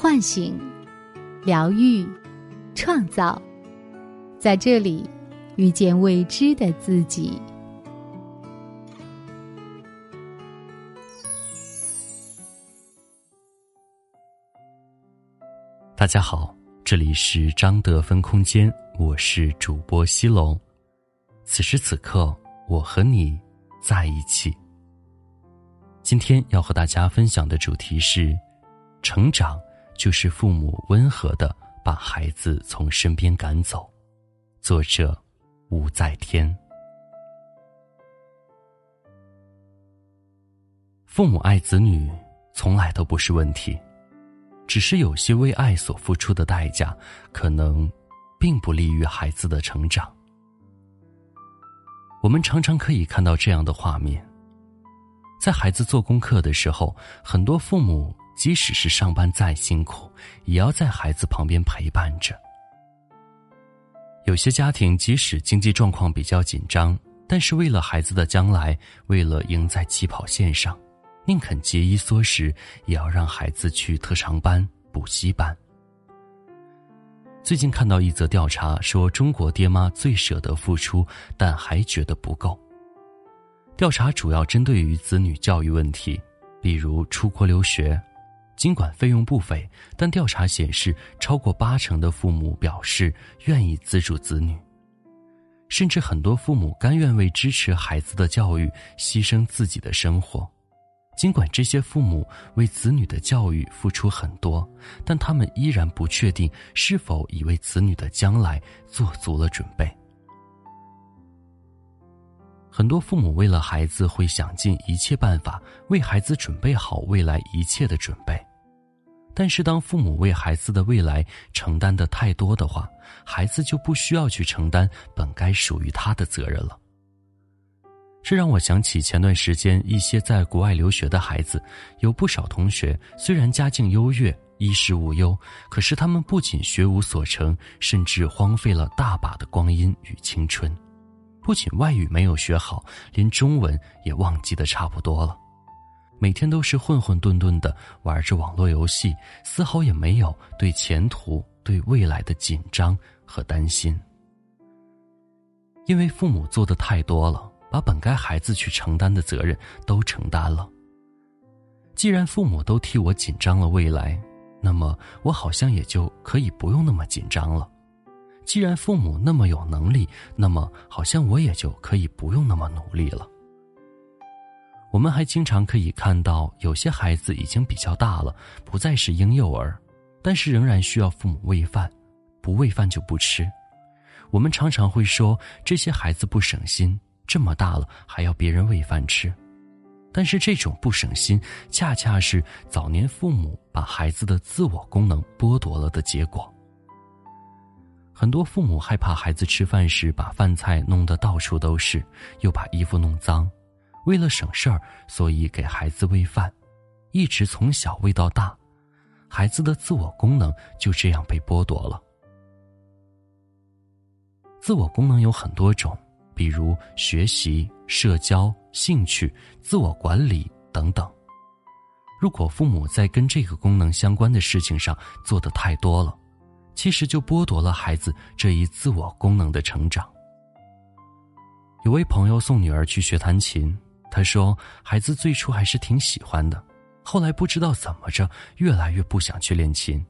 唤醒、疗愈、创造，在这里遇见未知的自己。大家好，这里是张德芬空间，我是主播西龙。此时此刻，我和你在一起。今天要和大家分享的主题是：成长就是父母温和的把孩子从身边赶走。作者：吴在天。父母爱子女从来都不是问题，只是有些为爱所付出的代价，可能并不利于孩子的成长。我们常常可以看到这样的画面：在孩子做功课的时候，很多父母即使是上班再辛苦，也要在孩子旁边陪伴着。有些家庭即使经济状况比较紧张，但是为了孩子的将来，为了赢在起跑线上，宁肯节衣缩食，也要让孩子去特长班、补习班。最近看到一则调查，说中国爹妈最舍得付出，但还觉得不够。调查主要针对于子女教育问题，比如出国留学，尽管费用不菲，但调查显示，超过八成的父母表示愿意资助子女，甚至很多父母甘愿为支持孩子的教育牺牲自己的生活。尽管这些父母为子女的教育付出很多，但他们依然不确定是否已为子女的将来做足了准备。很多父母为了孩子会想尽一切办法为孩子准备好未来一切的准备，但是当父母为孩子的未来承担的太多的话，孩子就不需要去承担本该属于他的责任了。这让我想起前段时间一些在国外留学的孩子，有不少同学虽然家境优越、衣食无忧，可是他们不仅学无所成，甚至荒废了大把的光阴与青春。不仅外语没有学好，连中文也忘记的差不多了。每天都是混混沌沌的玩着网络游戏，丝毫也没有对前途、对未来的紧张和担心。因为父母做的太多了。把本该孩子去承担的责任都承担了。既然父母都替我紧张了未来，那么我好像也就可以不用那么紧张了。既然父母那么有能力，那么好像我也就可以不用那么努力了。我们还经常可以看到，有些孩子已经比较大了，不再是婴幼儿，但是仍然需要父母喂饭，不喂饭就不吃。我们常常会说这些孩子不省心。这么大了还要别人喂饭吃，但是这种不省心，恰恰是早年父母把孩子的自我功能剥夺了的结果。很多父母害怕孩子吃饭时把饭菜弄得到处都是，又把衣服弄脏，为了省事儿，所以给孩子喂饭，一直从小喂到大，孩子的自我功能就这样被剥夺了。自我功能有很多种。比如学习、社交、兴趣、自我管理等等。如果父母在跟这个功能相关的事情上做的太多了，其实就剥夺了孩子这一自我功能的成长。有位朋友送女儿去学弹琴，他说孩子最初还是挺喜欢的，后来不知道怎么着，越来越不想去练琴。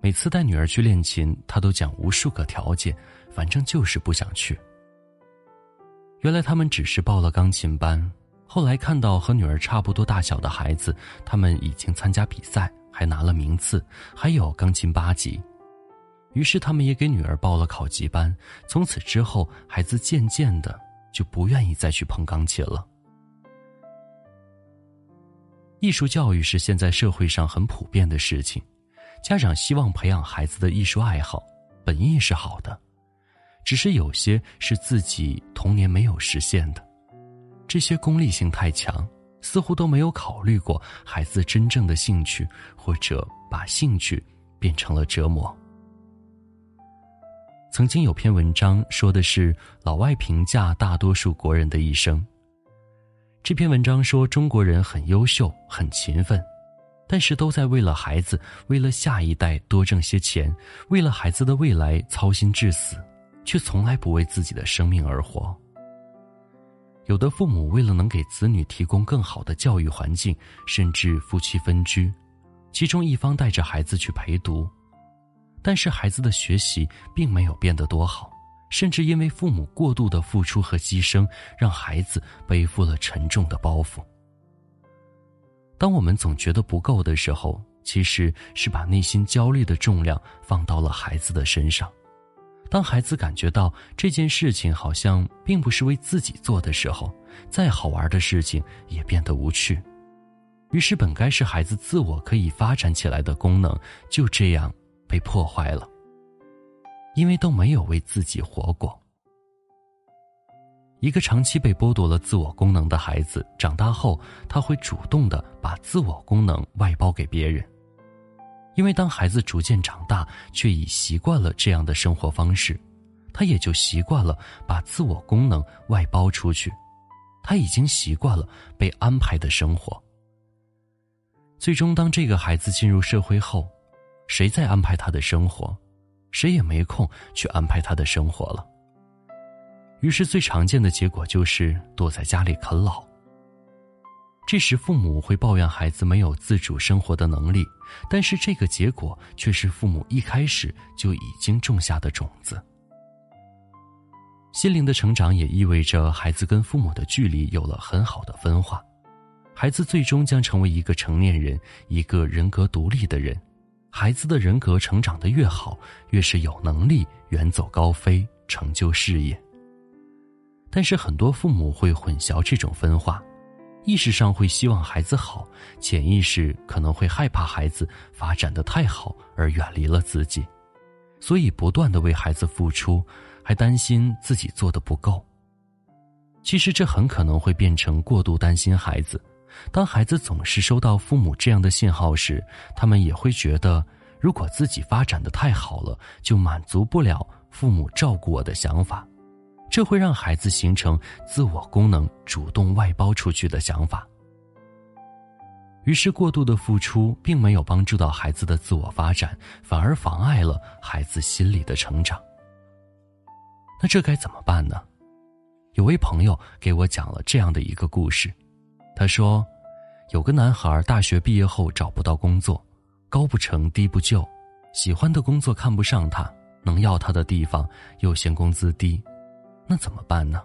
每次带女儿去练琴，他都讲无数个条件，反正就是不想去。原来他们只是报了钢琴班，后来看到和女儿差不多大小的孩子，他们已经参加比赛，还拿了名次，还有钢琴八级。于是他们也给女儿报了考级班。从此之后，孩子渐渐的就不愿意再去碰钢琴了。艺术教育是现在社会上很普遍的事情，家长希望培养孩子的艺术爱好，本意是好的。只是有些是自己童年没有实现的，这些功利性太强，似乎都没有考虑过孩子真正的兴趣，或者把兴趣变成了折磨。曾经有篇文章说的是老外评价大多数国人的一生。这篇文章说中国人很优秀、很勤奋，但是都在为了孩子，为了下一代多挣些钱，为了孩子的未来操心致死，却从来不为自己的生命而活。有的父母为了能给子女提供更好的教育环境，甚至夫妻分居，其中一方带着孩子去陪读，但是孩子的学习并没有变得多好，甚至因为父母过度的付出和牺牲，让孩子背负了沉重的包袱。当我们总觉得不够的时候，其实是把内心焦虑的重量放到了孩子的身上。当孩子感觉到这件事情好像并不是为自己做的时候，再好玩的事情也变得无趣。于是，本该是孩子自我可以发展起来的功能，就这样被破坏了。因为都没有为自己活过。一个长期被剥夺了自我功能的孩子，长大后他会主动的把自我功能外包给别人。因为当孩子逐渐长大，却已习惯了这样的生活方式，他也就习惯了把自我功能外包出去。他已经习惯了被安排的生活。最终，当这个孩子进入社会后，谁在安排他的生活？谁也没空去安排他的生活了。于是，最常见的结果就是躲在家里啃老。这时，父母会抱怨孩子没有自主生活的能力，但是这个结果却是父母一开始就已经种下的种子。心灵的成长也意味着孩子跟父母的距离有了很好的分化，孩子最终将成为一个成年人，一个人格独立的人。孩子的人格成长的越好，越是有能力远走高飞，成就事业。但是很多父母会混淆这种分化，意识上会希望孩子好，潜意识可能会害怕孩子发展的太好而远离了自己，所以不断的为孩子付出，还担心自己做的不够。其实这很可能会变成过度担心孩子。当孩子总是收到父母这样的信号时，他们也会觉得，如果自己发展的太好了，就满足不了父母照顾我的想法。这会让孩子形成自我功能主动外包出去的想法，于是过度的付出并没有帮助到孩子的自我发展，反而妨碍了孩子心理的成长。那这该怎么办呢？有位朋友给我讲了这样的一个故事，他说，有个男孩大学毕业后找不到工作，高不成低不就，喜欢的工作看不上他，能要他的地方又嫌工资低。那怎么办呢？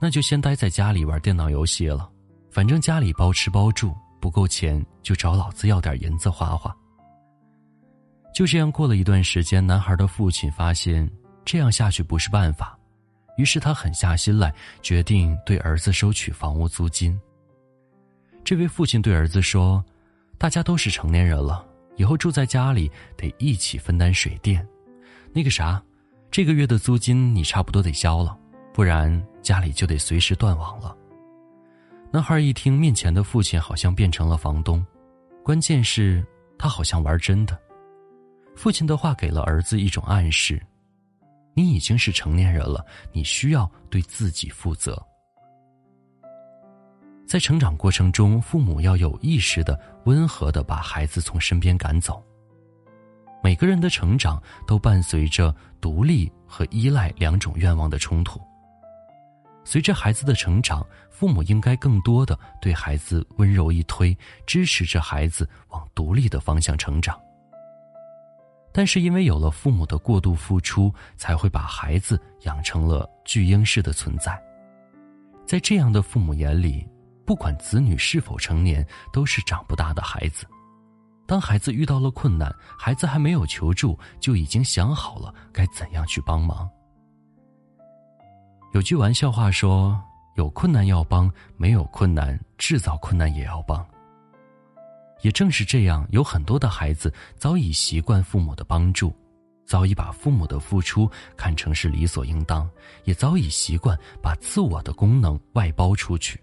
那就先待在家里玩电脑游戏了，反正家里包吃包住，不够钱就找老子要点银子花花。就这样过了一段时间，男孩的父亲发现这样下去不是办法，于是他狠下心来，决定对儿子收取房屋租金。这位父亲对儿子说：“大家都是成年人了，以后住在家里得一起分担水电，那个啥。”这个月的租金你差不多得交了，不然家里就得随时断网了。男孩一听，面前的父亲好像变成了房东，关键是，他好像玩真的。父亲的话给了儿子一种暗示：你已经是成年人了，你需要对自己负责。在成长过程中，父母要有意识的、温和的把孩子从身边赶走。每个人的成长都伴随着独立和依赖两种愿望的冲突。随着孩子的成长，父母应该更多的对孩子温柔一推，支持着孩子往独立的方向成长。但是因为有了父母的过度付出，才会把孩子养成了巨婴式的存在。在这样的父母眼里，不管子女是否成年，都是长不大的孩子。当孩子遇到了困难，孩子还没有求助，就已经想好了该怎样去帮忙。有句玩笑话说：“有困难要帮，没有困难制造困难也要帮。”也正是这样，有很多的孩子早已习惯父母的帮助，早已把父母的付出看成是理所应当，也早已习惯把自我的功能外包出去。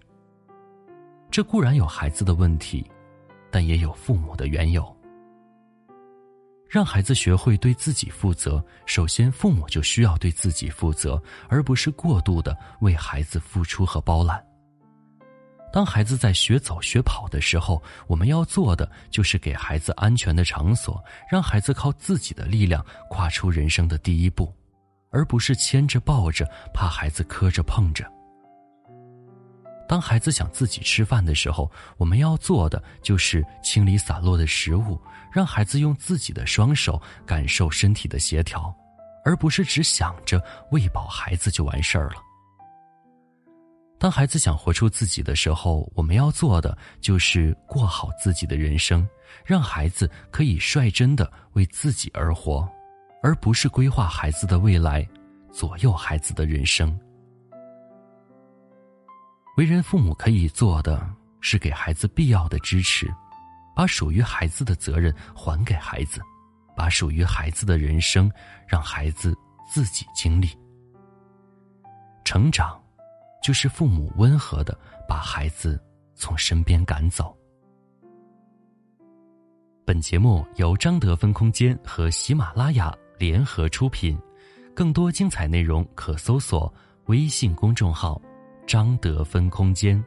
这固然有孩子的问题。但也有父母的缘由。让孩子学会对自己负责，首先父母就需要对自己负责，而不是过度的为孩子付出和包揽。当孩子在学走学跑的时候，我们要做的就是给孩子安全的场所，让孩子靠自己的力量跨出人生的第一步，而不是牵着抱着，怕孩子磕着碰着。当孩子想自己吃饭的时候，我们要做的就是清理洒落的食物，让孩子用自己的双手感受身体的协调，而不是只想着喂饱孩子就完事儿了。当孩子想活出自己的时候，我们要做的就是过好自己的人生，让孩子可以率真的为自己而活，而不是规划孩子的未来，左右孩子的人生。为人父母可以做的是给孩子必要的支持，把属于孩子的责任还给孩子，把属于孩子的人生让孩子自己经历，成长。就是父母温和的把孩子从身边赶走。本节目由张德芬空间和喜马拉雅联合出品，更多精彩内容可搜索微信公众号“张德芬空间”。